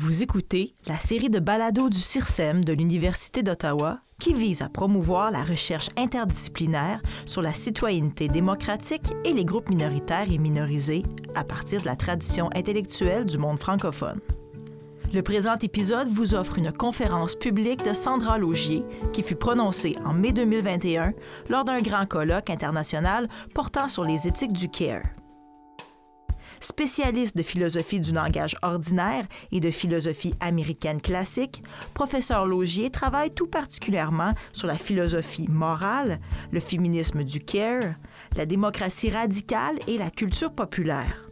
Vous écoutez la série de balados du CIRSEM de l'Université d'Ottawa qui vise à promouvoir la recherche interdisciplinaire sur la citoyenneté démocratique et les groupes minoritaires et minorisés à partir de la tradition intellectuelle du monde francophone. Le présent épisode vous offre une conférence publique de Sandra Logier qui fut prononcée en mai 2021 lors d'un grand colloque international portant sur les éthiques du CARE. Spécialiste de philosophie du langage ordinaire et de philosophie américaine classique, professeur Logier travaille tout particulièrement sur la philosophie morale, le féminisme du care, la démocratie radicale et la culture populaire.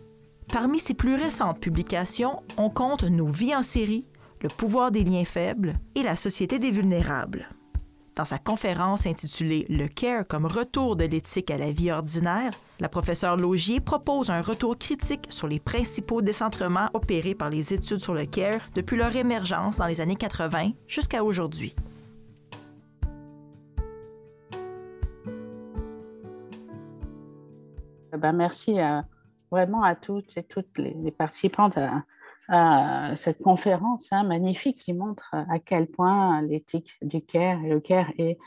Parmi ses plus récentes publications, on compte Nos vies en série, Le pouvoir des liens faibles et La société des vulnérables. Dans sa conférence intitulée Le CARE comme retour de l'éthique à la vie ordinaire, la professeure Logier propose un retour critique sur les principaux décentrements opérés par les études sur le CARE depuis leur émergence dans les années 80 jusqu'à aujourd'hui. Ben merci à, vraiment à toutes et toutes les, participantes à, cette conférence hein, magnifique qui montre à quel point l'éthique du CARE et le CARE est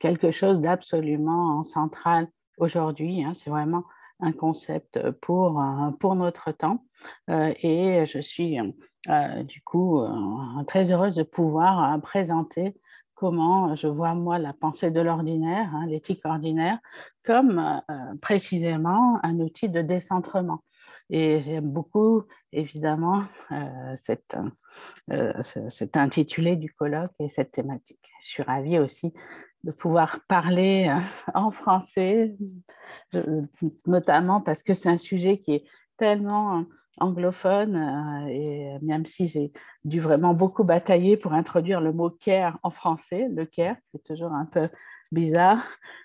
quelque chose d'absolument central aujourd'hui. Hein. C'est vraiment un concept pour, pour notre temps. Euh, et je suis euh, du coup euh, très heureuse de pouvoir présenter comment je vois moi la pensée de l'ordinaire, hein, l'éthique ordinaire, comme précisément un outil de décentrement. Et j'aime beaucoup, évidemment, euh, euh, cet intitulé du colloque et cette thématique. Je suis ravie aussi de pouvoir parler euh, en français, notamment parce que c'est un sujet qui est tellement anglophone, et même si j'ai dû vraiment beaucoup batailler pour introduire le mot care en français, le care, c'est toujours un peu bizarre,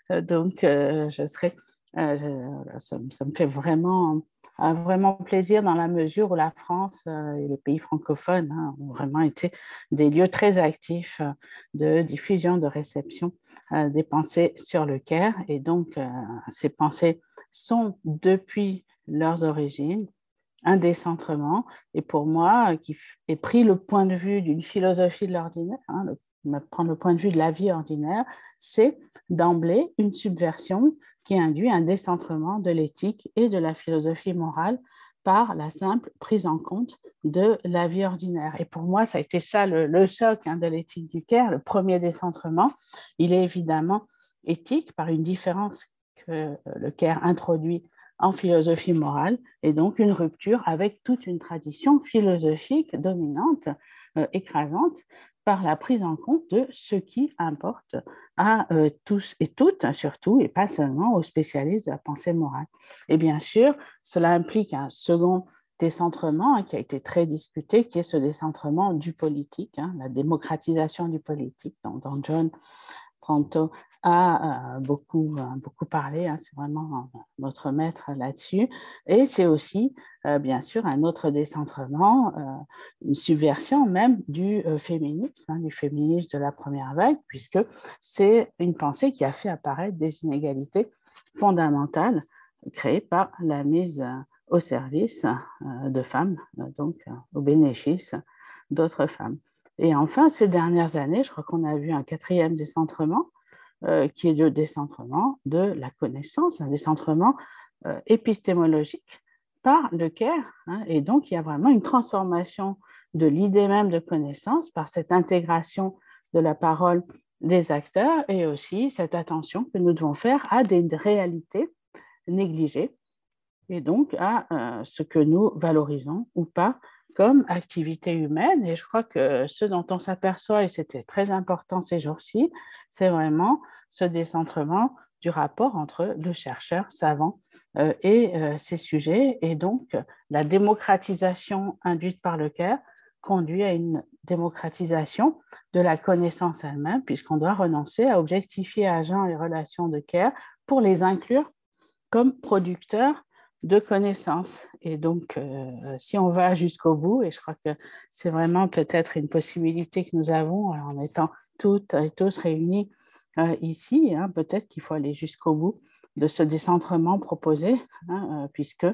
donc je serais, ça, me fait vraiment vraiment plaisir dans la mesure où la France euh, et les pays francophones hein, ont vraiment été des lieux très actifs euh, de diffusion, de réception euh, des pensées sur le Caire. Et donc, ces pensées sont depuis leurs origines un décentrement. Et pour moi, qui ai pris le point de vue d'une philosophie de l'ordinaire, hein, prendre le point de vue de la vie ordinaire, c'est d'emblée une subversion qui induit un décentrement de l'éthique et de la philosophie morale par la simple prise en compte de la vie ordinaire. Et pour moi, ça a été ça le, choc hein, de l'éthique du Caire, le premier décentrement. Il est évidemment éthique par une différence que le Caire introduit en philosophie morale et donc une rupture avec toute une tradition philosophique dominante, euh, écrasante, par la prise en compte de ce qui importe à euh, tous et toutes, surtout, et pas seulement aux spécialistes de la pensée morale. Et bien sûr, cela implique un second décentrement hein, qui a été très discuté, qui est ce décentrement du politique, hein, la démocratisation du politique, dont, dont John Tranto a euh, beaucoup, euh, beaucoup parlé, hein, c'est vraiment notre maître là-dessus. Et c'est aussi, euh, bien sûr, un autre décentrement, une subversion même du féminisme, hein, du féminisme de la première vague, puisque c'est une pensée qui a fait apparaître des inégalités fondamentales créées par la mise au service de femmes, donc au bénéfice d'autres femmes. Et enfin, ces dernières années, je crois qu'on a vu un quatrième décentrement, euh, qui est le décentrement de la connaissance, un décentrement euh, épistémologique par le CARE. Hein. et donc, il y a vraiment une transformation de l'idée même de connaissance par cette intégration de la parole des acteurs et aussi cette attention que nous devons faire à des réalités négligées et donc à euh, ce que nous valorisons ou pas comme activité humaine. Et je crois que ce dont on s'aperçoit, et c'était très important ces jours-ci, c'est vraiment ce décentrement du rapport entre le chercheur savant euh, et euh, ces sujets. Et donc, la démocratisation induite par le CARE conduit à une démocratisation de la connaissance elle-même, puisqu'on doit renoncer à objectifier agents et relations de CARE pour les inclure comme producteurs de connaissances. Et donc, euh, si on va jusqu'au bout, et je crois que c'est vraiment peut-être une possibilité que nous avons en étant toutes et tous réunis euh, ici, hein, peut-être qu'il faut aller jusqu'au bout de ce décentrement proposé, hein, euh, puisque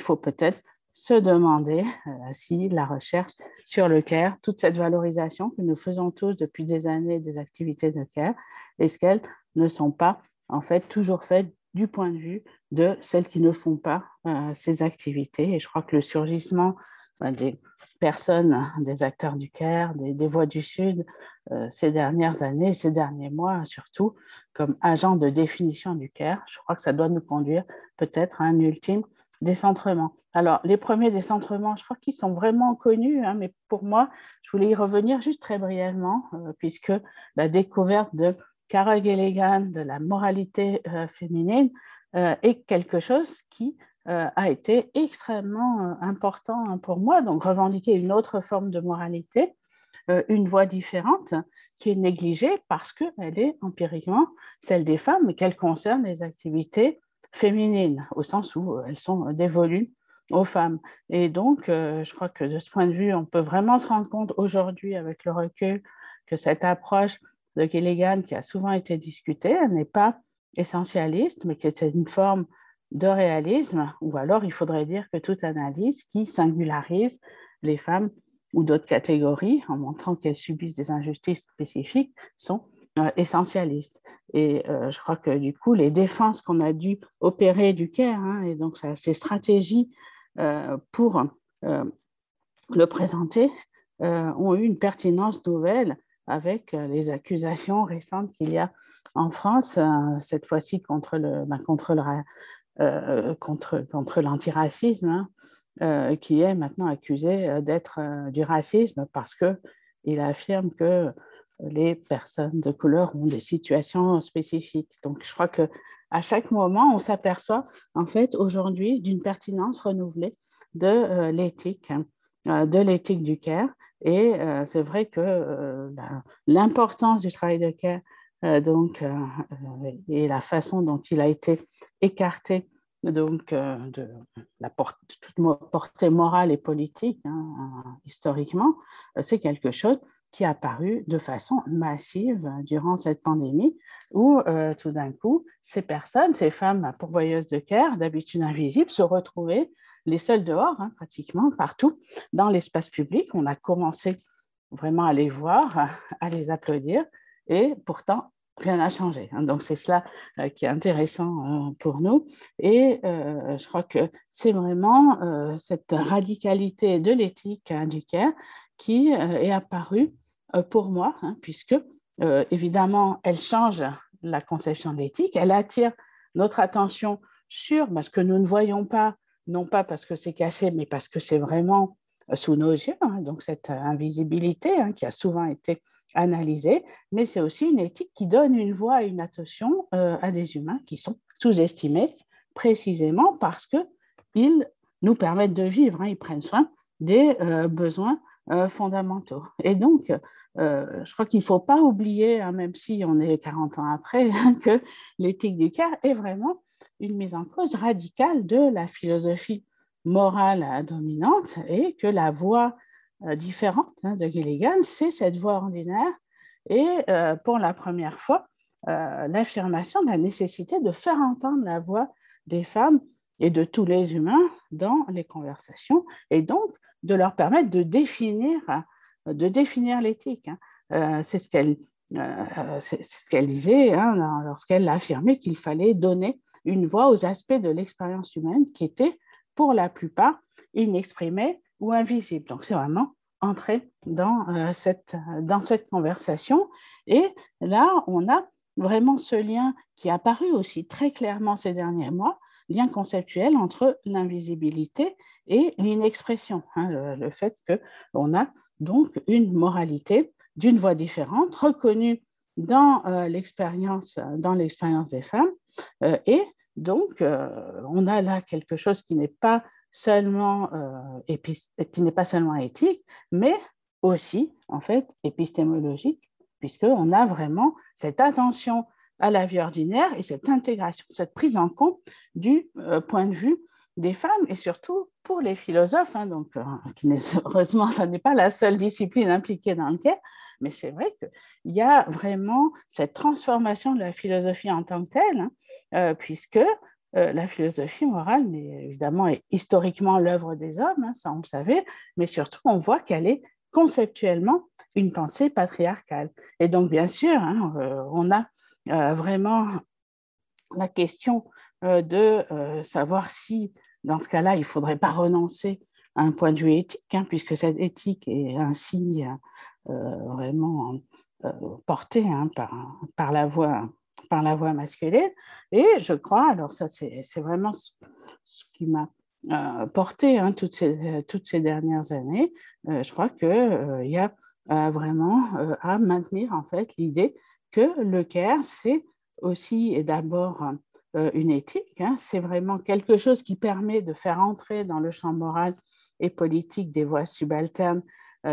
faut peut-être se demander euh, si la recherche sur le CARE, toute cette valorisation que nous faisons tous depuis des années des activités de CARE, est-ce qu'elles ne sont pas en fait toujours faites du point de vue de celles qui ne font pas euh, ces activités. Et je crois que le surgissement ben, des personnes, des acteurs du CARE, des, Voix du Sud, euh, ces dernières années, ces derniers mois surtout, comme agents de définition du CARE, je crois que ça doit nous conduire peut-être à un ultime décentrement. Alors, les premiers décentrements, je crois qu'ils sont vraiment connus, hein, mais pour moi, je voulais y revenir juste très brièvement, euh, puisque la découverte de Carol Gilligan de la moralité euh, féminine est quelque chose qui euh, a été extrêmement euh, important hein, pour moi. Donc, revendiquer une autre forme de moralité, euh, une voie différente qui est négligée parce qu'elle est empiriquement celle des femmes, mais qu'elle concerne les activités féminines, au sens où elles sont dévolues aux femmes. Et donc, je crois que de ce point de vue, on peut vraiment se rendre compte aujourd'hui, avec le recul, que cette approche de Gilligan, qui a souvent été discutée, n'est pas essentialiste, mais que c'est une forme de réalisme, ou alors il faudrait dire que toute analyse qui singularise les femmes ou d'autres catégories en montrant qu'elles subissent des injustices spécifiques sont euh, essentialistes. Et euh, je crois que du coup, les défenses qu'on a dû opérer du CAIR, hein, et donc ces stratégies euh, pour le présenter, ont eu une pertinence nouvelle avec les accusations récentes qu'il y a en France, cette fois-ci contre le, ben, contre le, euh, l'antiracisme, hein, euh, qui est maintenant accusé euh, d'être du racisme parce qu'il affirme que les personnes de couleur ont des situations spécifiques. Donc, je crois que à chaque moment, on s'aperçoit en fait aujourd'hui d'une pertinence renouvelée de l'éthique, hein, de l'éthique du care. Et c'est vrai que l'importance du travail de care euh, donc, euh, euh, et la façon dont il a été écarté donc, de la toute portée morale et politique, hein, historiquement, c'est quelque chose qui est apparu de façon massive durant cette pandémie, où tout d'un coup, ces personnes, ces femmes pourvoyeuses de care, d'habitude invisibles, se retrouvaient les seules dehors, hein, pratiquement partout dans l'espace public. On a commencé vraiment à les voir, à les applaudir, et pourtant, rien n'a changé. Hein. Donc, c'est cela euh, qui est intéressant euh, pour nous. Et euh, je crois que c'est vraiment cette radicalité de l'éthique du CARE qui est apparue pour moi, hein, puisque évidemment, elle change la conception de l'éthique, elle attire notre attention sur ce que nous ne voyons pas, non pas parce que c'est caché, mais parce que c'est vraiment sous nos yeux, hein, donc cette invisibilité hein, qui a souvent été analysée, mais c'est aussi une éthique qui donne une voix et une attention euh, à des humains qui sont sous-estimés précisément parce qu'ils nous permettent de vivre, hein, ils prennent soin des euh, besoins euh, fondamentaux. Et donc, je crois qu'il ne faut pas oublier, même si on est 40 ans après, que l'éthique du cœur est vraiment une mise en cause radicale de la philosophie morale dominante et que la voix euh, différente hein, de Gilligan, c'est cette voix ordinaire et euh, pour la première fois, euh, l'affirmation de la nécessité de faire entendre la voix des femmes et de tous les humains dans les conversations et donc de leur permettre de définir, de définir l'éthique. Hein. c'est ce qu'elle disait hein, lorsqu'elle affirmait qu'il fallait donner une voix aux aspects de l'expérience humaine qui étaient pour la plupart inexprimés ou invisibles. Donc, c'est vraiment entrer dans, euh, cette, dans cette conversation. Et là, on a vraiment ce lien qui est apparu aussi très clairement ces derniers mois, lien conceptuel entre l'invisibilité et l'inexpression. Hein, le, le, fait qu'on a donc une moralité d'une voix différente, reconnue dans euh, l'expérience l'expérience des femmes euh, et donc, euh, on a là quelque chose qui n'est pas seulement euh, qui n'est pas seulement éthique, mais aussi en fait épistémologique, puisqu'on a vraiment cette attention à la vie ordinaire et cette intégration, cette prise en compte du euh, point de vue des femmes et surtout pour les philosophes. Hein, donc, qui heureusement, ce n'est pas la seule discipline impliquée dans le cas, mais c'est vrai qu'il y a vraiment cette transformation de la philosophie en tant que telle, hein, euh, puisque la philosophie morale, mais évidemment, est historiquement l'œuvre des hommes, hein, ça on le savait, mais surtout, on voit qu'elle est conceptuellement une pensée patriarcale. Et donc, bien sûr, on a vraiment la question de savoir si, dans ce cas-là, il ne faudrait pas renoncer à un point de vue éthique, hein, puisque cette éthique est ainsi vraiment portée par, par la voie masculine. Et je crois, alors ça c'est vraiment ce, qui m'a euh, porté hein, toutes, ces, toutes ces dernières années, euh, je crois qu'il euh, y a vraiment à maintenir en fait l'idée que le care, c'est aussi et d'abord une éthique, hein. c'est vraiment quelque chose qui permet de faire entrer dans le champ moral et politique des voies subalternes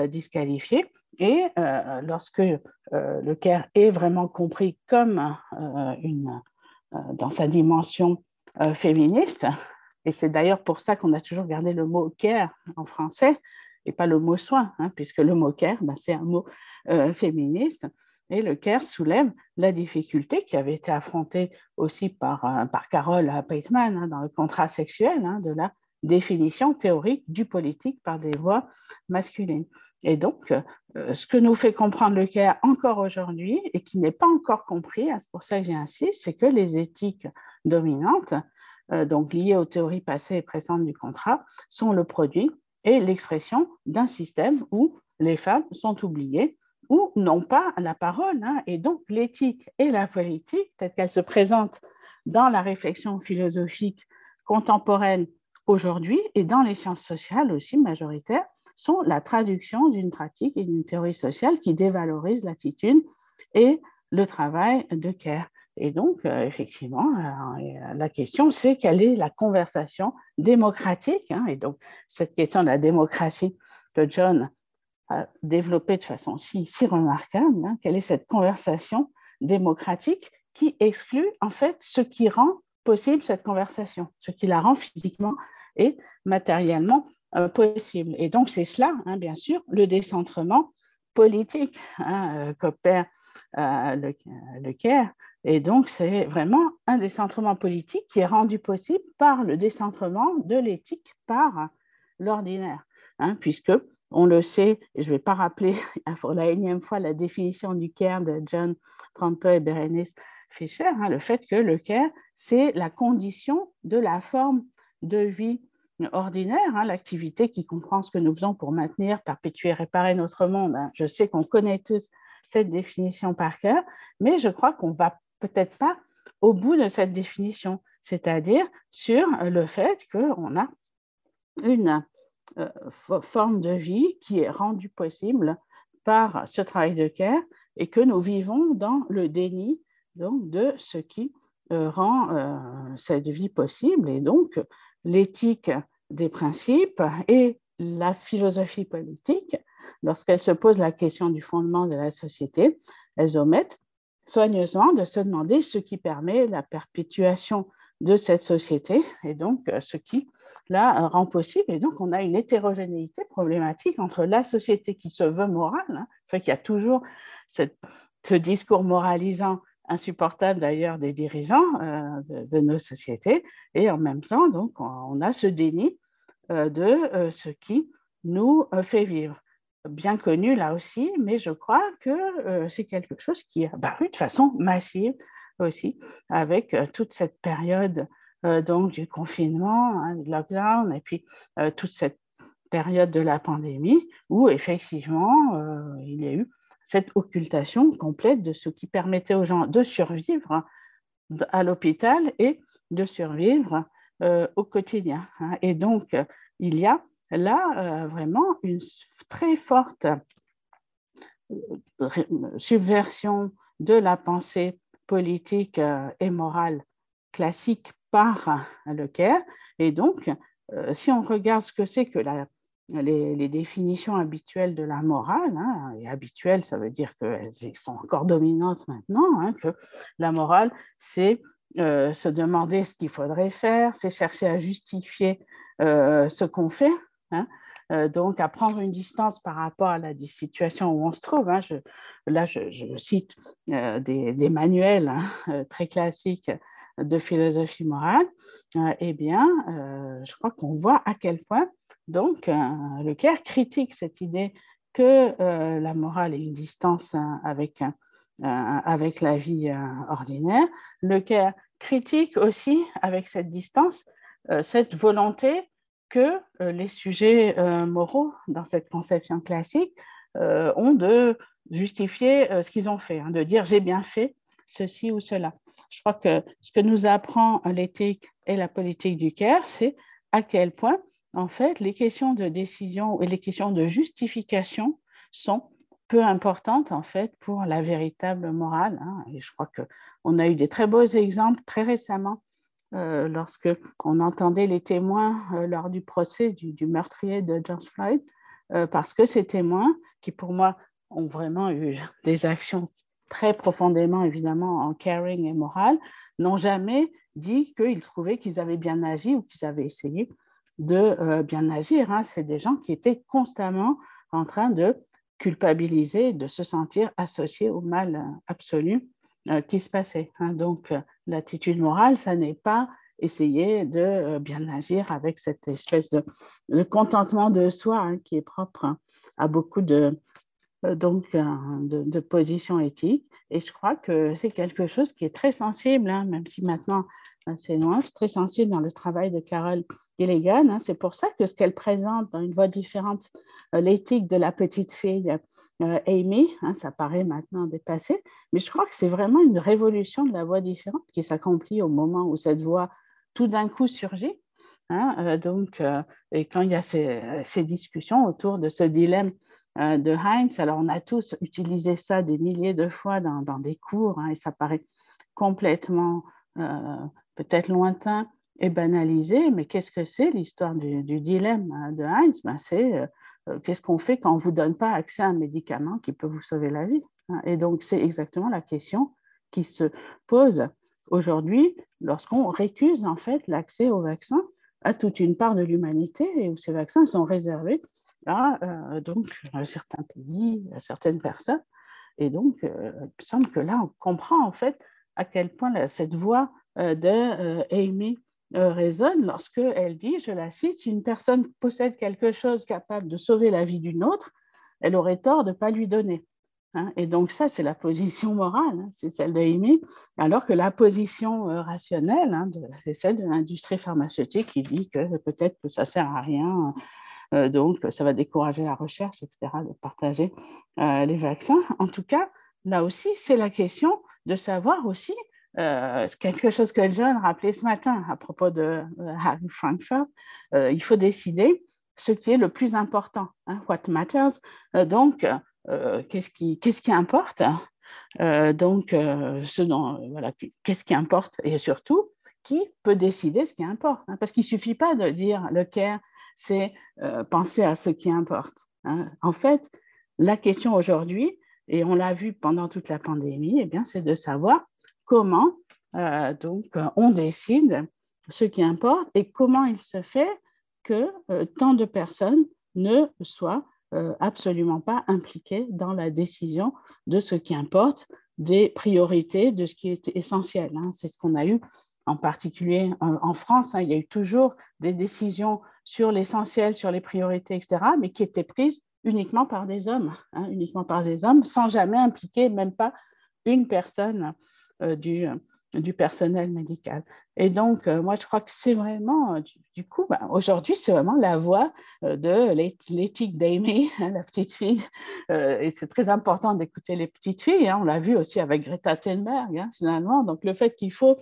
disqualifiées, et euh, lorsque euh, le care est vraiment compris comme euh, une, dans sa dimension féministe, et c'est d'ailleurs pour ça qu'on a toujours gardé le mot care en français et pas le mot soin, hein, puisque le mot care, ben, c'est un mot féministe. Et le care soulève la difficulté qui avait été affrontée aussi par, par Carole Pateman hein, dans le contrat sexuel hein, de la définition théorique du politique par des voix masculines. Et donc, euh, ce que nous fait comprendre le CARE encore aujourd'hui et qui n'est pas encore compris, hein, c'est pour ça que j'insiste, c'est que les éthiques dominantes, euh, donc liées aux théories passées et présentes du contrat, sont le produit et l'expression d'un système où les femmes sont oubliées ou n'ont pas la parole. Hein. et donc, l'éthique et la politique, telles qu'elles se présentent dans la réflexion philosophique contemporaine aujourd'hui et dans les sciences sociales aussi majoritaires, sont la traduction d'une pratique et d'une théorie sociale qui dévalorise l'attitude et le travail de care. Et donc, euh, effectivement, euh, la question, c'est quelle est la conversation démocratique hein. Et donc, cette question de la démocratie que John a développée de façon si, remarquable, hein, quelle est cette conversation démocratique qui exclut en fait ce qui rend possible cette conversation, ce qui la rend physiquement et matériellement euh, possible. Et donc, c'est cela, hein, bien sûr, le décentrement politique hein, euh, qu'opère euh, le, le CARE. Et donc, c'est vraiment un décentrement politique qui est rendu possible par le décentrement de l'éthique par l'ordinaire, hein, puisque on le sait, je ne vais pas rappeler pour la énième fois la définition du CARE de John Tranto et Berenice Fischer, le fait que le CARE, c'est la condition de la forme de vie ordinaire, hein, l'activité qui comprend ce que nous faisons pour maintenir, perpétuer, réparer notre monde. Hein. Je sais qu'on connaît tous cette définition par cœur, mais je crois qu'on va peut-être pas au bout de cette définition, c'est-à-dire sur le fait qu'on a une forme de vie qui est rendue possible par ce travail de cœur et que nous vivons dans le déni donc, de ce qui euh, rend euh, cette vie possible. Et donc, l'éthique des principes et la philosophie politique, lorsqu'elles se posent la question du fondement de la société, elles omettent soigneusement de se demander ce qui permet la perpétuation de cette société et donc euh, ce qui la rend possible. Et donc, on a une hétérogénéité problématique entre la société qui se veut morale, hein, c'est qu'il y a toujours cette, ce discours moralisant insupportable d'ailleurs des dirigeants euh, de, nos sociétés. Et en même temps, donc, on a ce déni euh, de ce qui nous fait vivre. Bien connu là aussi, mais je crois que c'est quelque chose qui est apparu de façon massive aussi, avec toute cette période donc du confinement, hein, du lockdown, et puis toute cette période de la pandémie, où effectivement, il y a eu cette occultation complète de ce qui permettait aux gens de survivre à l'hôpital et de survivre euh, au quotidien. Hein. Et donc, il y a là euh, vraiment une très forte euh, subversion de la pensée politique et morale classique par le Caire. Et donc, si on regarde ce que c'est que les, définitions habituelles de la morale, hein, et habituelles, ça veut dire qu'elles sont encore dominantes maintenant, hein, que la morale, c'est euh, se demander ce qu'il faudrait faire, c'est chercher à justifier euh, ce qu'on fait, hein, euh, donc à prendre une distance par rapport à la situation où on se trouve. là, je, cite des, des, manuels très classiques de philosophie morale, eh bien, je crois qu'on voit à quel point donc le Caire critique cette idée que la morale est une distance avec, avec la vie ordinaire. Le Caire critique aussi avec cette distance cette volonté que les sujets moraux dans cette conception classique ont de justifier ce qu'ils ont fait, hein, de dire j'ai bien fait ceci ou cela. Je crois que ce que nous apprend l'éthique et la politique du Caire, c'est à quel point, en fait, les questions de décision et les questions de justification sont peu importantes, en fait, pour la véritable morale. Hein. Et je crois qu'on a eu des très beaux exemples très récemment euh, lorsque on entendait les témoins euh, lors du procès du, meurtrier de George Floyd, euh, parce que ces témoins, qui pour moi ont vraiment eu des actions très profondément, évidemment, en caring et moral, n'ont jamais dit qu'ils trouvaient qu'ils avaient bien agi ou qu'ils avaient essayé de euh, bien agir. Hein. C'est des gens qui étaient constamment en train de culpabiliser, de se sentir associés au mal absolu qui se passait. Hein. Donc, l'attitude morale, ça n'est pas essayer de bien agir avec cette espèce de, contentement de soi hein, qui est propre à beaucoup de, euh, donc de, de, position éthique. Et je crois que c'est quelque chose qui est très sensible, hein, même si maintenant euh, loin, c'est très sensible dans le travail de Carol Gilligan. Hein. C'est pour ça que ce qu'elle présente dans une voie différente, euh, l'éthique de la petite fille Amy, hein, ça paraît maintenant dépassé, mais je crois que c'est vraiment une révolution de la voie différente qui s'accomplit au moment où cette voie tout d'un coup surgit. donc, et quand il y a ces, ces discussions autour de ce dilemme euh, de Heinz. Alors, on a tous utilisé ça des milliers de fois dans, des cours hein, et ça paraît complètement euh, peut-être lointain et banalisé, mais qu'est-ce que c'est l'histoire du, dilemme hein, de Heinz? Ben, C'est euh, qu'est-ce qu'on fait quand on ne vous donne pas accès à un médicament qui peut vous sauver la vie hein? Et donc, c'est exactement la question qui se pose aujourd'hui lorsqu'on récuse en fait l'accès aux vaccins à toute une part de l'humanité et où ces vaccins sont réservés à euh, donc, certains pays, à certaines personnes. Et donc, euh, il me semble que là, on comprend en fait à quel point cette voix euh, de Amy résonne lorsqu'elle dit, je la cite, si une personne possède quelque chose capable de sauver la vie d'une autre, elle aurait tort de ne pas lui donner. Hein. et donc ça, c'est la position morale, hein, c'est celle de Amy, alors que la position rationnelle, hein, c'est celle de l'industrie pharmaceutique qui dit que peut-être que ça ne sert à rien euh, donc, ça va décourager la recherche, etc., de partager euh, les vaccins. En tout cas, là aussi, c'est la question de savoir aussi euh, quelque chose que John rappelait ce matin à propos de Harry Frankfurt, il faut décider ce qui est le plus important, hein, what matters. donc, qu'est-ce qui, qu'est-ce qui importe? Donc, ce voilà, qu'est-ce qui importe? Et surtout, qui peut décider ce qui importe hein, Parce qu'il ne suffit pas de dire le care c'est euh, penser à ce qui importe. Hein? En fait, la question aujourd'hui, et on l'a vu pendant toute la pandémie, eh c'est de savoir comment euh, donc, on décide ce qui importe et comment il se fait que euh, tant de personnes ne soient absolument pas impliquées dans la décision de ce qui importe, des priorités, de ce qui est essentiel. Hein. C'est ce qu'on a eu en particulier en, France. Hein. il y a eu toujours des décisions sur l'essentiel, sur les priorités, etc., mais qui étaient prises uniquement par des hommes, hein, uniquement par des hommes, sans jamais impliquer même pas une personne euh, du, du personnel médical. Et donc, euh, moi, je crois que c'est vraiment, euh, du, coup, ben, aujourd'hui, c'est vraiment la voix de l'éthique d'Amy, hein, la petite fille. et c'est très important d'écouter les petites filles. Hein. on l'a vu aussi avec Greta Thunberg, finalement. Donc, le fait qu'il faut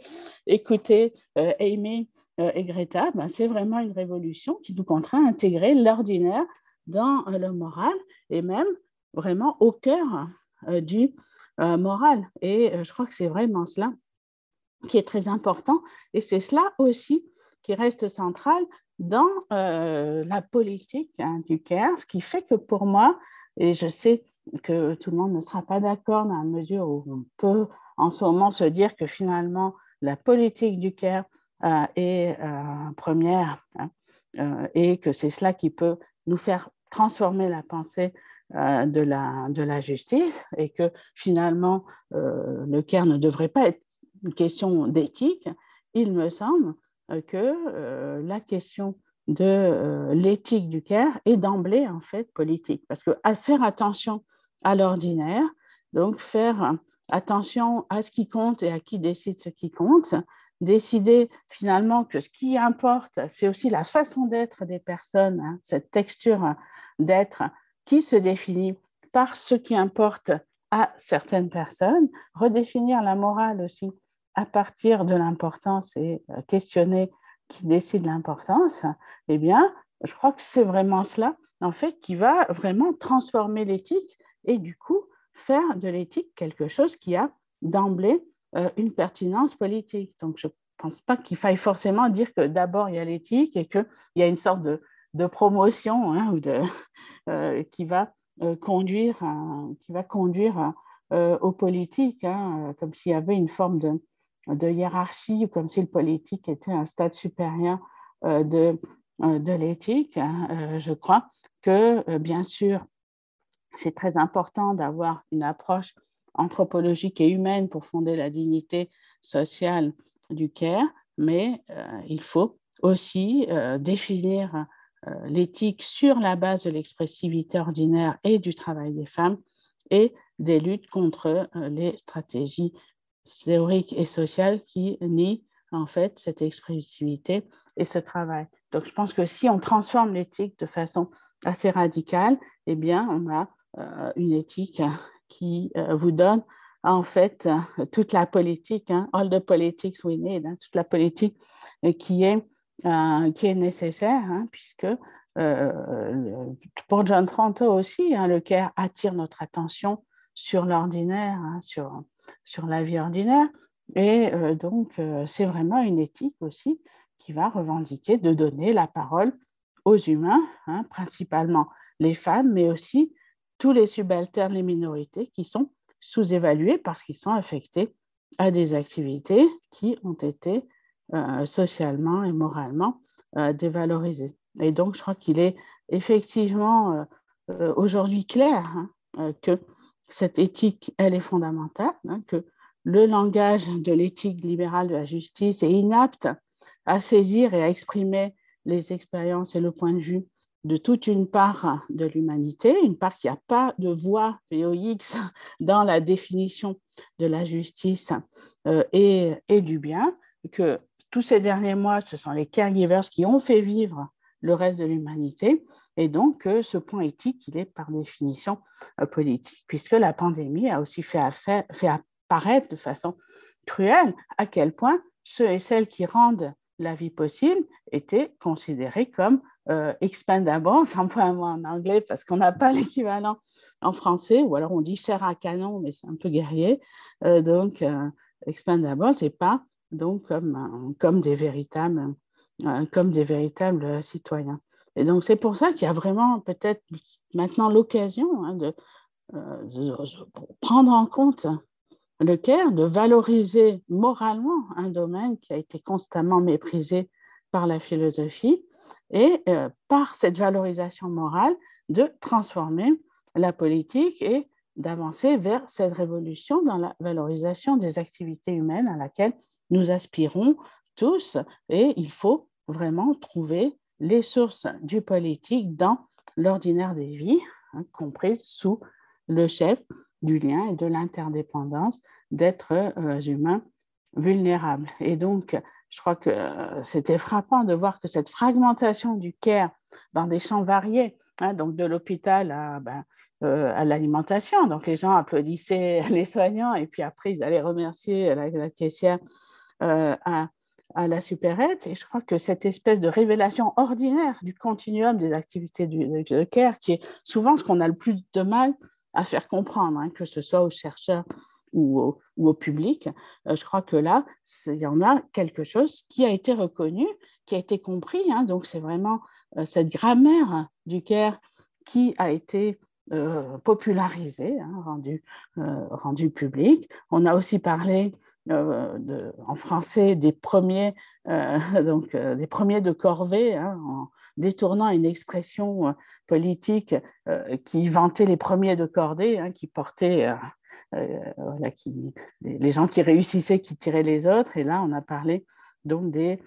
écouter Amy euh, et Greta, ben, c'est vraiment une révolution qui nous contraint à intégrer l'ordinaire dans euh, le moral et même vraiment au cœur euh, du moral. Et je crois que c'est vraiment cela qui est très important et c'est cela aussi qui reste central dans la politique hein, du CARE, ce qui fait que pour moi, et je sais que tout le monde ne sera pas d'accord dans la mesure où on peut en ce moment se dire que finalement la politique du euh, et euh, première, hein, euh, et que c'est cela qui peut nous faire transformer la pensée de, la, de la justice et que finalement le CAIR ne devrait pas être une question d'éthique, il me semble que la question de l'éthique du care est d'emblée en fait politique. Parce que à faire attention à l'ordinaire, donc faire attention à ce qui compte et à qui décide ce qui compte, décider finalement que ce qui importe, c'est aussi la façon d'être des personnes, hein, cette texture d'être qui se définit par ce qui importe à certaines personnes, redéfinir la morale aussi à partir de l'importance et euh, questionner qui décide l'importance, eh bien, je crois que c'est vraiment cela, en fait, qui va vraiment transformer l'éthique et du coup faire de l'éthique quelque chose qui a d'emblée euh, une pertinence politique. Donc, je ne pense pas qu'il faille forcément dire que d'abord il y a l'éthique et qu'il y a une sorte de, promotion hein, ou de, euh, qui va euh, conduire, qui va conduire aux politiques, hein, comme s'il y avait une forme de, de, hiérarchie, ou comme si le politique était un stade supérieur de, de l'éthique. Hein. je crois que, bien sûr, c'est très important d'avoir une approche anthropologique et humaine pour fonder la dignité sociale du care, mais euh, il faut aussi euh, définir euh, l'éthique sur la base de l'expressivité ordinaire et du travail des femmes et des luttes contre les stratégies théoriques et sociales qui nient en fait cette expressivité et ce travail. Donc je pense que si on transforme l'éthique de façon assez radicale, eh bien on a euh, une éthique qui euh, vous donne en fait toute la politique, hein, all the politics we need, hein, toute la politique euh, qui est, qui est nécessaire, hein, puisque pour John Tronto aussi, le care attire notre attention sur l'ordinaire, sur, sur la vie ordinaire. Et donc, c'est vraiment une éthique aussi qui va revendiquer de donner la parole aux humains, principalement les femmes, mais aussi tous les subalternes, les minorités qui sont sous-évalués parce qu'ils sont affectés à des activités qui ont été euh, socialement et moralement euh, dévalorisées. Et donc, je crois qu'il est effectivement euh, aujourd'hui clair hein, que cette éthique, elle est fondamentale, hein, que le langage de l'éthique libérale de la justice est inapte à saisir et à exprimer les expériences et le point de vue de toute une part de l'humanité, une part qui n'a pas de voix VOX dans la définition de la justice euh, et, et, du bien, que tous ces derniers mois, ce sont les caregivers qui ont fait vivre le reste de l'humanité, et donc ce point éthique, il est par définition euh, politique, puisque la pandémie a aussi fait, apparaître de façon cruelle à quel point ceux et celles qui rendent la vie possible étaient considérés comme euh, mot en anglais parce qu'on n'a pas l'équivalent en français, ou alors on dit chair à canon, mais c'est un peu guerrier. Euh, donc, euh, expendable, c'est pas donc comme, comme, des véritables, euh, comme des véritables citoyens. Et donc, c'est pour ça qu'il y a vraiment peut-être maintenant l'occasion hein, de, de, prendre en compte le CARE, de valoriser moralement un domaine qui a été constamment méprisé par la philosophie et euh, par cette valorisation morale de transformer la politique et d'avancer vers cette révolution dans la valorisation des activités humaines à laquelle nous aspirons tous. Et il faut vraiment trouver les sources du politique dans l'ordinaire des vies, hein, comprises sous le chef du lien et de l'interdépendance d'êtres euh, humains vulnérables. Et donc, je crois que euh, c'était frappant de voir que cette fragmentation du care dans des champs variés, hein, donc de l'hôpital à, ben, euh, à l'alimentation, donc les gens applaudissaient les soignants et puis après ils allaient remercier la, caissière à, à, la supérette. Et je crois que cette espèce de révélation ordinaire du continuum des activités du, de care, qui est souvent ce qu'on a le plus de mal à faire comprendre, hein, que ce soit aux chercheurs ou au, public. Euh, je crois que là, il y en a quelque chose qui a été reconnu, qui a été compris. Hein. donc, c'est vraiment euh, cette grammaire du CARE qui a été euh, popularisée, hein, rendue, rendu public. On a aussi parlé de, en français des premiers, donc, des premiers de corvée, hein, en détournant une expression politique qui vantait les premiers de cordée, qui portaient euh, voilà, qui, les gens qui réussissaient, qui tiraient les autres. Et là, on a parlé donc des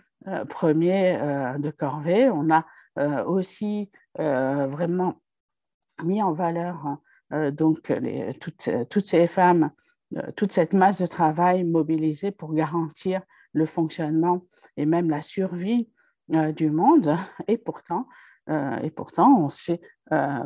premiers de corvée. On a aussi vraiment mis en valeur donc toutes, toutes, ces femmes, toute cette masse de travail mobilisée pour garantir le fonctionnement et même la survie du monde. Et pourtant, et pourtant on s'est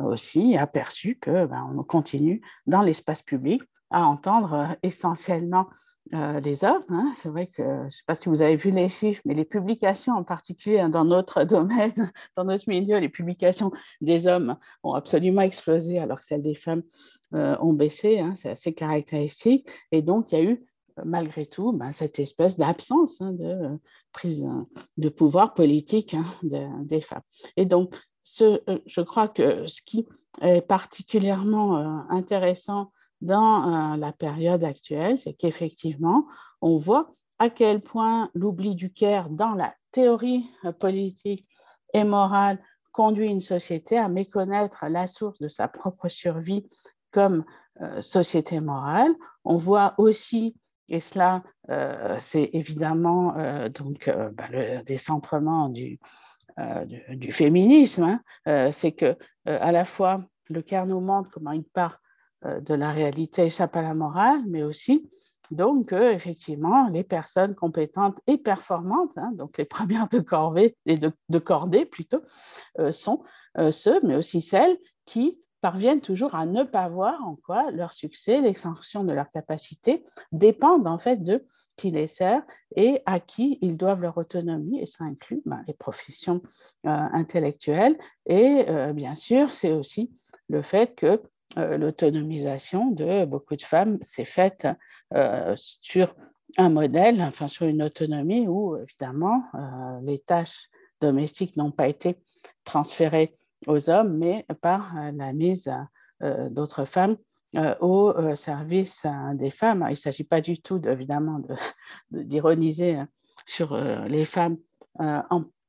aussi aperçu que ben, on continue dans l'espace public à entendre essentiellement euh, les hommes. Hein. C'est vrai que, je ne sais pas si vous avez vu les chiffres, mais les publications en particulier hein, dans notre domaine, dans notre milieu, les publications des hommes ont absolument explosé alors que celles des femmes euh, ont baissé. Hein. C'est assez caractéristique. Et donc, il y a eu malgré tout ben, cette espèce d'absence de prise de pouvoir politique des femmes. Et donc, euh, je crois que ce qui est particulièrement intéressant dans euh, la période actuelle, c'est qu'effectivement, on voit à quel point l'oubli du Caire dans la théorie euh, politique et morale conduit une société à méconnaître la source de sa propre survie comme euh, société morale. On voit aussi, et cela c'est évidemment donc bah, le décentrement du, du, féminisme, hein, c'est que à la fois le Caire nous montre comment il part de la réalité échappe à la morale, mais aussi donc effectivement les personnes compétentes et performantes, hein, donc les premières de corvée et de, cordée plutôt, euh, sont euh, ceux, mais aussi celles qui parviennent toujours à ne pas voir en quoi leur succès, l'extension de leur capacité dépendent en fait de qui les sert et à qui ils doivent leur autonomie, et ça inclut ben, les professions intellectuelles. Et bien sûr, c'est aussi le fait que euh, l'autonomisation de beaucoup de femmes s'est faite euh, sur un modèle, enfin sur une autonomie où évidemment euh, les tâches domestiques n'ont pas été transférées aux hommes, mais par la mise d'autres femmes au service des femmes. Il ne s'agit pas du tout, évidemment, d'ironiser sur les femmes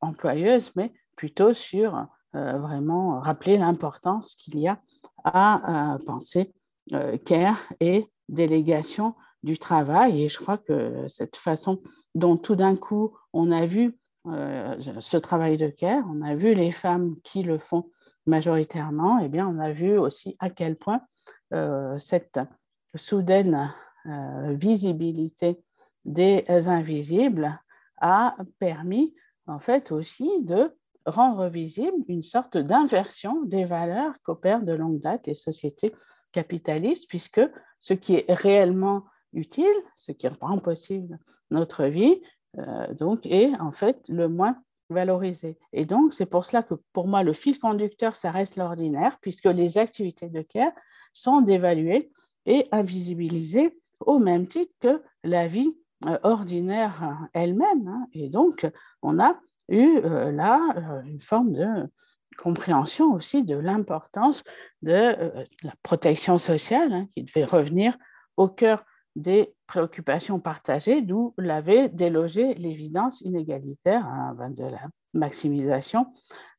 employeuses, mais plutôt sur vraiment rappeler l'importance qu'il y a à, penser euh, care et délégation du travail. Et je crois que cette façon dont tout d'un coup on a vu euh, ce travail de care, on a vu les femmes qui le font majoritairement, et eh bien on a vu aussi à quel point euh, cette soudaine visibilité des invisibles a permis en fait aussi de rendre visible une sorte d'inversion des valeurs qu'opèrent de longue date les sociétés capitalistes, puisque ce qui est réellement utile, ce qui rend possible notre vie, euh, donc, est en fait le moins valorisé. Et donc, c'est pour cela que pour moi, le fil conducteur, ça reste l'ordinaire, puisque les activités de care sont dévaluées et invisibilisées au même titre que la vie euh, ordinaire elle-même. Hein. Et donc, on a eu euh, là euh, une forme de compréhension aussi de l'importance de euh, la protection sociale hein, qui devait revenir au cœur des préoccupations partagées, d'où l'avait délogé l'évidence inégalitaire hein, de la maximisation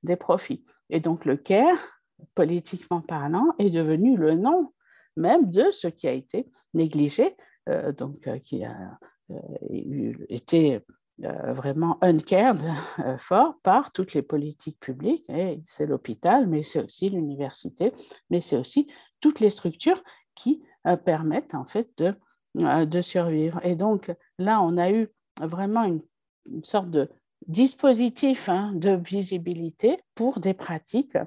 des profits. Et donc le CARE, politiquement parlant, est devenu le nom même de ce qui a été négligé, donc qui a été vraiment uncared euh, fort par toutes les politiques publiques. C'est l'hôpital, mais c'est aussi l'université, mais c'est aussi toutes les structures qui euh, permettent en fait de, de survivre. Et donc là, on a eu vraiment une, sorte de dispositif hein, de visibilité pour des pratiques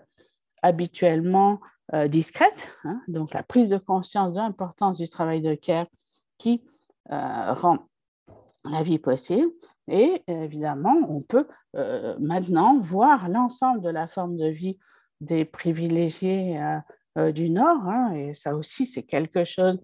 habituellement discrètes. Hein. donc la prise de conscience de l'importance du travail de care qui rend la vie possible. Et évidemment, on peut euh, maintenant voir l'ensemble de la forme de vie des privilégiés euh, euh, du Nord. Hein, et ça aussi, c'est quelque chose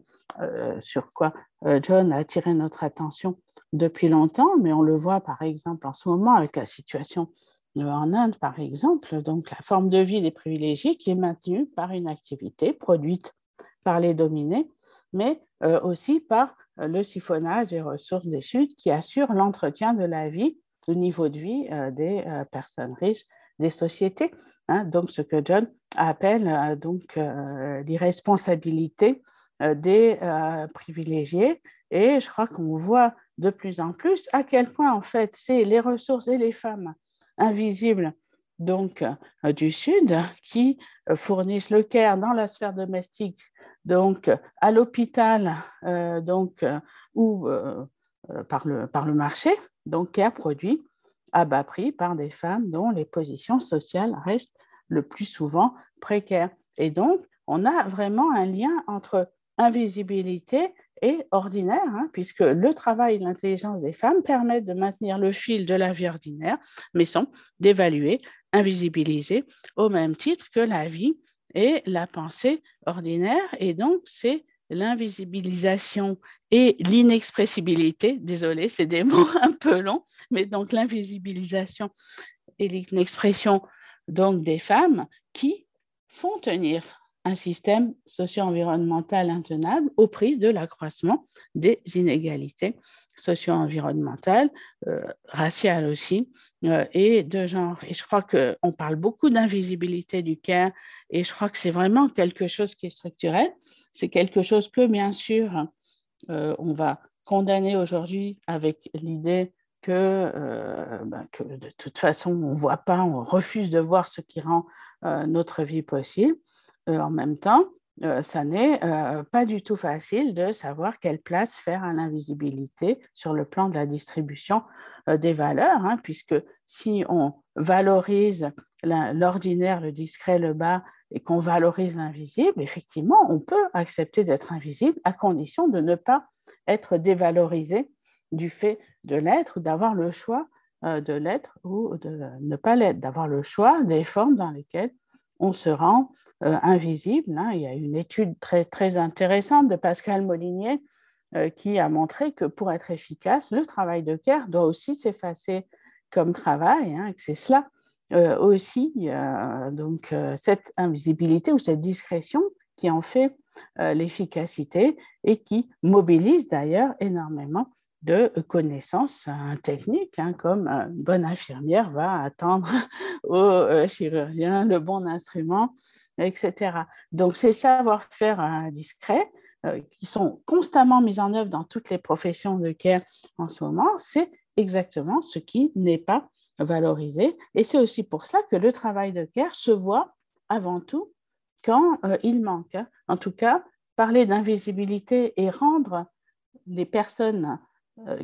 sur quoi John a attiré notre attention depuis longtemps, mais on le voit par exemple en ce moment avec la situation en Inde, par exemple. Donc, la forme de vie des privilégiés qui est maintenue par une activité produite par les dominés, mais aussi par euh, le siphonnage des ressources des Sud qui assure l'entretien de la vie, du niveau de vie euh, des euh, personnes riches des sociétés. Hein. donc, ce que John appelle donc l'irresponsabilité des privilégiés. Et je crois qu'on voit de plus en plus à quel point, en fait, c'est les ressources et les femmes invisibles donc euh, du Sud qui euh, fournissent le care dans la sphère domestique, donc à l'hôpital, euh, donc ou par le, par le marché, donc care produit à bas prix par des femmes dont les positions sociales restent le plus souvent précaires. Et donc, on a vraiment un lien entre invisibilité et ordinaire, hein, puisque le travail et l'intelligence des femmes permettent de maintenir le fil de la vie ordinaire, mais sont d'évaluer, invisibiliser, au même titre que la vie et la pensée ordinaire. Et donc, c'est l'invisibilisation et l'inexpressibilité, désolé, c'est des mots un peu longs, mais donc l'invisibilisation et l'inexpression donc des femmes qui font tenir un système socio-environnemental intenable au prix de l'accroissement des inégalités socio-environnementales, euh, raciales aussi, euh, et de genre. Et je crois qu'on parle beaucoup d'invisibilité du care, et je crois que c'est vraiment quelque chose qui est structurel. C'est quelque chose que, bien sûr, euh, on va condamner aujourd'hui avec l'idée que, que, de toute façon, on ne voit pas, on refuse de voir ce qui rend notre vie possible. Euh, en même temps, euh, ça n'est euh, pas du tout facile de savoir quelle place faire à l'invisibilité sur le plan de la distribution des valeurs, hein, puisque si on valorise l'ordinaire, le discret, le bas, et qu'on valorise l'invisible, effectivement, on peut accepter d'être invisible à condition de ne pas être dévalorisé du fait de l'être d'avoir le choix de l'être ou de ne pas l'être, d'avoir le choix des formes dans lesquelles on se rend euh, invisible. Hein. Il y a une étude très, intéressante de Pascal Molinier euh, qui a montré que pour être efficace, le travail de care doit aussi s'effacer comme travail, hein, c'est cela euh, aussi, donc cette invisibilité ou cette discrétion qui en fait l'efficacité et qui mobilise d'ailleurs énormément de connaissances hein, techniques, hein, comme une bonne infirmière va attendre au euh, chirurgien le bon instrument, etc. Donc, ces savoir-faire hein, discrets euh, qui sont constamment mis en œuvre dans toutes les professions de care en ce moment, c'est exactement ce qui n'est pas valorisé. Et c'est aussi pour cela que le travail de care se voit avant tout quand euh, il manque. En tout cas, parler d'invisibilité et rendre les personnes euh,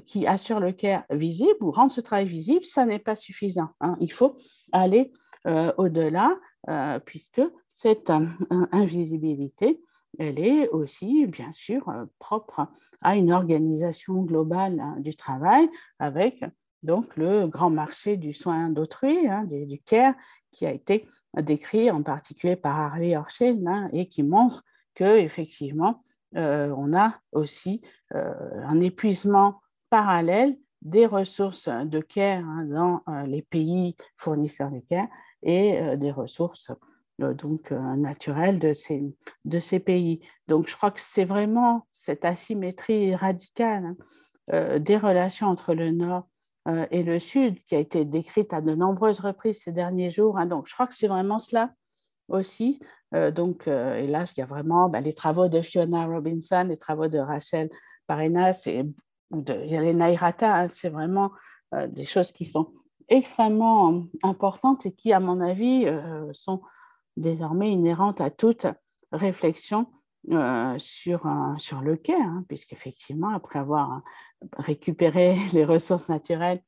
qui assure le care visible ou rendre ce travail visible, ça n'est pas suffisant. Hein. Il faut aller euh, au-delà, euh, puisque cette invisibilité, elle est aussi, bien sûr, propre à une organisation globale hein, du travail avec donc le grand marché du soin d'autrui, hein, du, care, qui a été décrit en particulier par Harvey Orchel et qui montre que effectivement on a aussi un épuisement parallèle des ressources de care hein, dans euh, les pays fournisseurs de care et euh, des ressources euh, donc naturelles de ces, de ces pays. Donc je crois que c'est vraiment cette asymétrie radicale hein, des relations entre le Nord et le Sud qui a été décrite à de nombreuses reprises ces derniers jours. Hein. Donc je crois que c'est vraiment cela aussi. donc, et là, il y a vraiment ben, les travaux de Fiona Robinson, les travaux de Rachel Parenas et il y a les nairata, hein, c'est vraiment euh, des choses qui sont extrêmement euh, importantes et qui, à mon avis, euh, sont désormais inhérentes à toute réflexion sur, le quai, hein, puisqu'effectivement, après avoir récupéré les ressources naturelles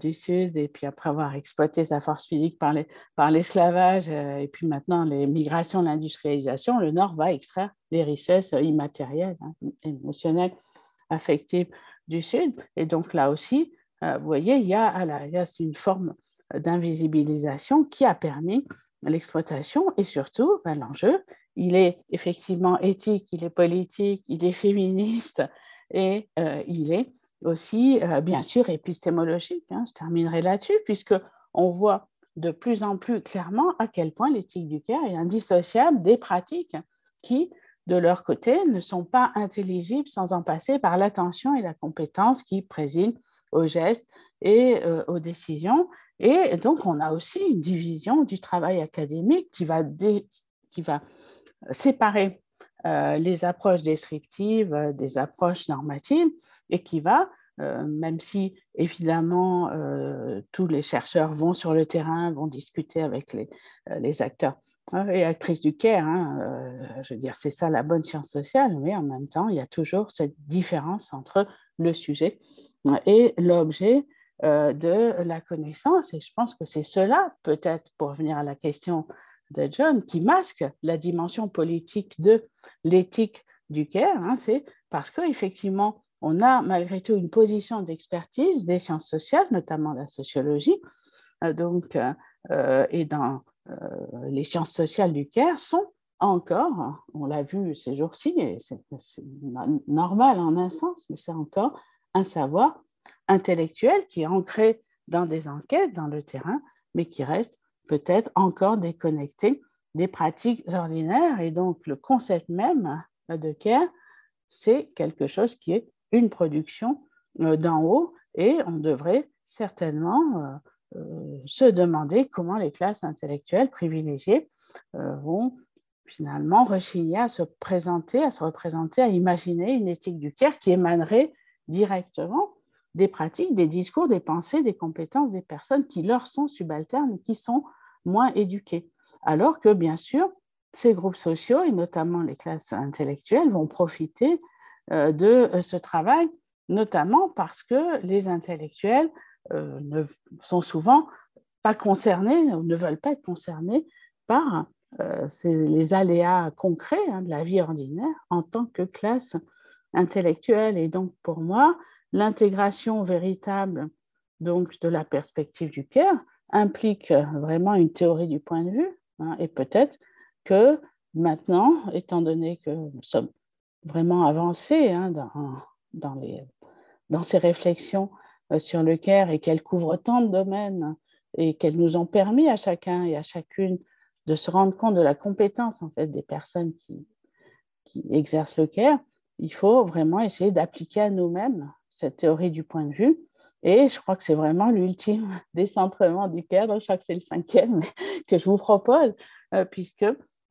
du Sud et puis après avoir exploité sa force physique par l'esclavage et puis maintenant les migrations, l'industrialisation, le Nord va extraire les richesses immatérielles, hein, émotionnelles affective du Sud. Et donc là aussi, euh, vous voyez, il y a, a une forme d'invisibilisation qui a permis l'exploitation et surtout, ben, l'enjeu, il est effectivement éthique, il est politique, il est féministe et euh, il est aussi, euh, bien sûr, épistémologique. Hein. je terminerai là-dessus, puisque on voit de plus en plus clairement à quel point l'éthique du cœur est indissociable des pratiques qui de leur côté, ne sont pas intelligibles sans en passer par l'attention et la compétence qui président aux gestes et euh, aux décisions. Et donc, on a aussi une division du travail académique qui va, qui va séparer euh, les approches descriptives euh, des approches normatives et qui va même si évidemment tous les chercheurs vont sur le terrain, vont discuter avec les, les acteurs et actrices du CARE. Hein, je veux dire, c'est ça la bonne science sociale, mais en même temps, il y a toujours cette différence entre le sujet et l'objet de la connaissance. Et je pense que c'est cela, peut-être pour revenir à la question de John, qui masque la dimension politique de l'éthique du. Hein, c'est parce qu'effectivement, on a malgré tout une position d'expertise des sciences sociales, notamment la sociologie, euh, donc, euh, et dans euh, les sciences sociales du CARE sont encore, on l'a vu ces jours-ci, c'est normal en un sens, mais c'est encore un savoir intellectuel qui est ancré dans des enquêtes, dans le terrain, mais qui reste peut-être encore déconnecté des pratiques ordinaires. Et donc, le concept même de care, c'est quelque chose qui est une production euh, d'en haut et on devrait certainement euh, euh, se demander comment les classes intellectuelles privilégiées vont finalement rechigner à se présenter, à se représenter, à imaginer une éthique du care qui émanerait directement des pratiques, des discours, des pensées, des compétences des personnes qui leur sont subalternes et qui sont moins éduquées. Alors que, bien sûr, ces groupes sociaux, et notamment les classes intellectuelles, vont profiter euh, de euh, ce travail, notamment parce que les intellectuels euh, ne sont souvent pas concernés, ou ne veulent pas être concernés par les aléas concrets hein, de la vie ordinaire en tant que classe intellectuelle. Et donc, pour moi, l'intégration véritable donc, de la perspective du cœur implique vraiment une théorie du point de vue, hein, et peut-être que maintenant, étant donné que nous sommes vraiment avancés hein, dans, dans, ces réflexions euh, sur le CARE et qu'elles couvrent tant de domaines et qu'elles nous ont permis à chacun et à chacune de se rendre compte de la compétence en fait des personnes qui, qui exercent le CARE, il faut vraiment essayer d'appliquer à nous-mêmes cette théorie du point de vue. Et je crois que c'est vraiment l'ultime décentrement du cadre, je crois que c'est le cinquième que je vous propose, euh, puisque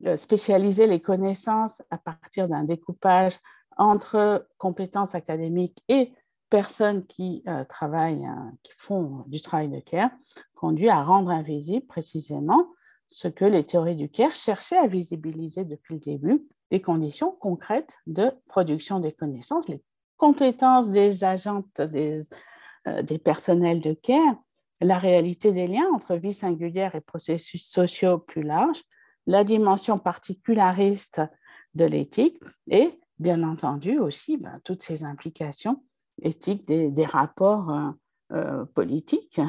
euh, spécialiser les connaissances à partir d'un découpage entre compétences académiques et personnes qui euh, travaillent, qui font du travail de care, conduit à rendre invisible précisément ce que les théories du care cherchaient à visibiliser depuis le début, les conditions concrètes de production des connaissances, les compétences des agentes, des, euh, des personnels de care, la réalité des liens entre vie singulière et processus sociaux plus larges, la dimension particulariste de l'éthique et, bien entendu, aussi ben, toutes ces implications éthiques des, rapports euh, euh, politiques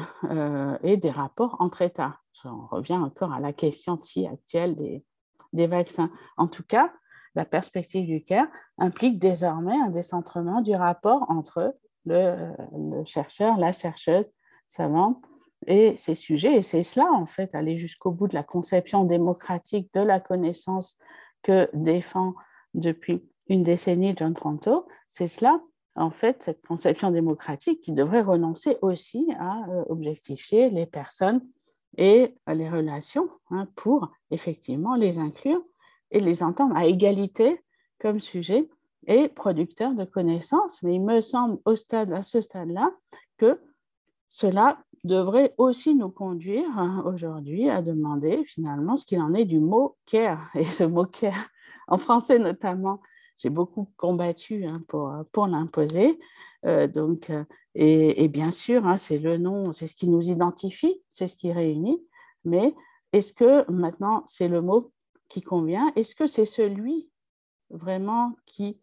et des rapports entre États. J'en reviens encore à la question si actuelle des, des vaccins. En tout cas, la perspective du CARE implique désormais un décentrement du rapport entre le, chercheur, la chercheuse savante et ces sujets. Et c'est cela, en fait, aller jusqu'au bout de la conception démocratique de la connaissance que défend depuis une décennie John Tronto. C'est cela, en fait, cette conception démocratique qui devrait renoncer aussi à euh, objectifier les personnes et les relations hein, pour effectivement les inclure et les entendre à égalité comme sujet et producteur de connaissances. Mais il me semble au stade, à ce stade-là que cela devrait aussi nous conduire hein, aujourd'hui à demander finalement ce qu'il en est du mot care. Et ce mot care, en français notamment, j'ai beaucoup combattu hein, pour, pour l'imposer. Euh, euh, et, bien sûr, hein, c'est le nom, c'est ce qui nous identifie, c'est ce qui réunit. Mais est-ce que maintenant c'est le mot qui convient Est-ce que c'est celui vraiment qui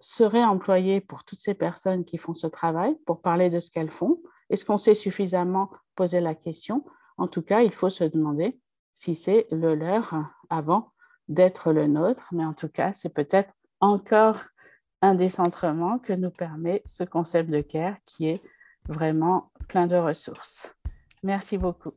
serait employé pour toutes ces personnes qui font ce travail, pour parler de ce qu'elles font? Est-ce qu'on sait suffisamment poser la question? En tout cas, il faut se demander si c'est le leur avant d'être le nôtre, mais en tout cas, c'est peut-être encore un décentrement que nous permet ce concept de care qui est vraiment plein de ressources. Merci beaucoup.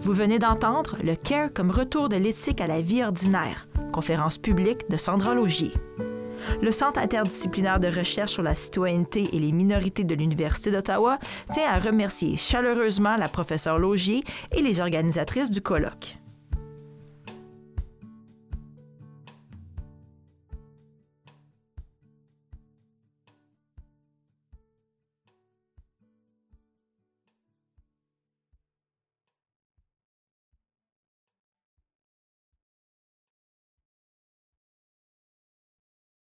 Vous venez d'entendre le CARE comme retour de l'éthique à la vie ordinaire, conférence publique de Sandra Logier. Le Centre interdisciplinaire de recherche sur la citoyenneté et les minorités de l'Université d'Ottawa tient à remercier chaleureusement la professeure Logier et les organisatrices du colloque.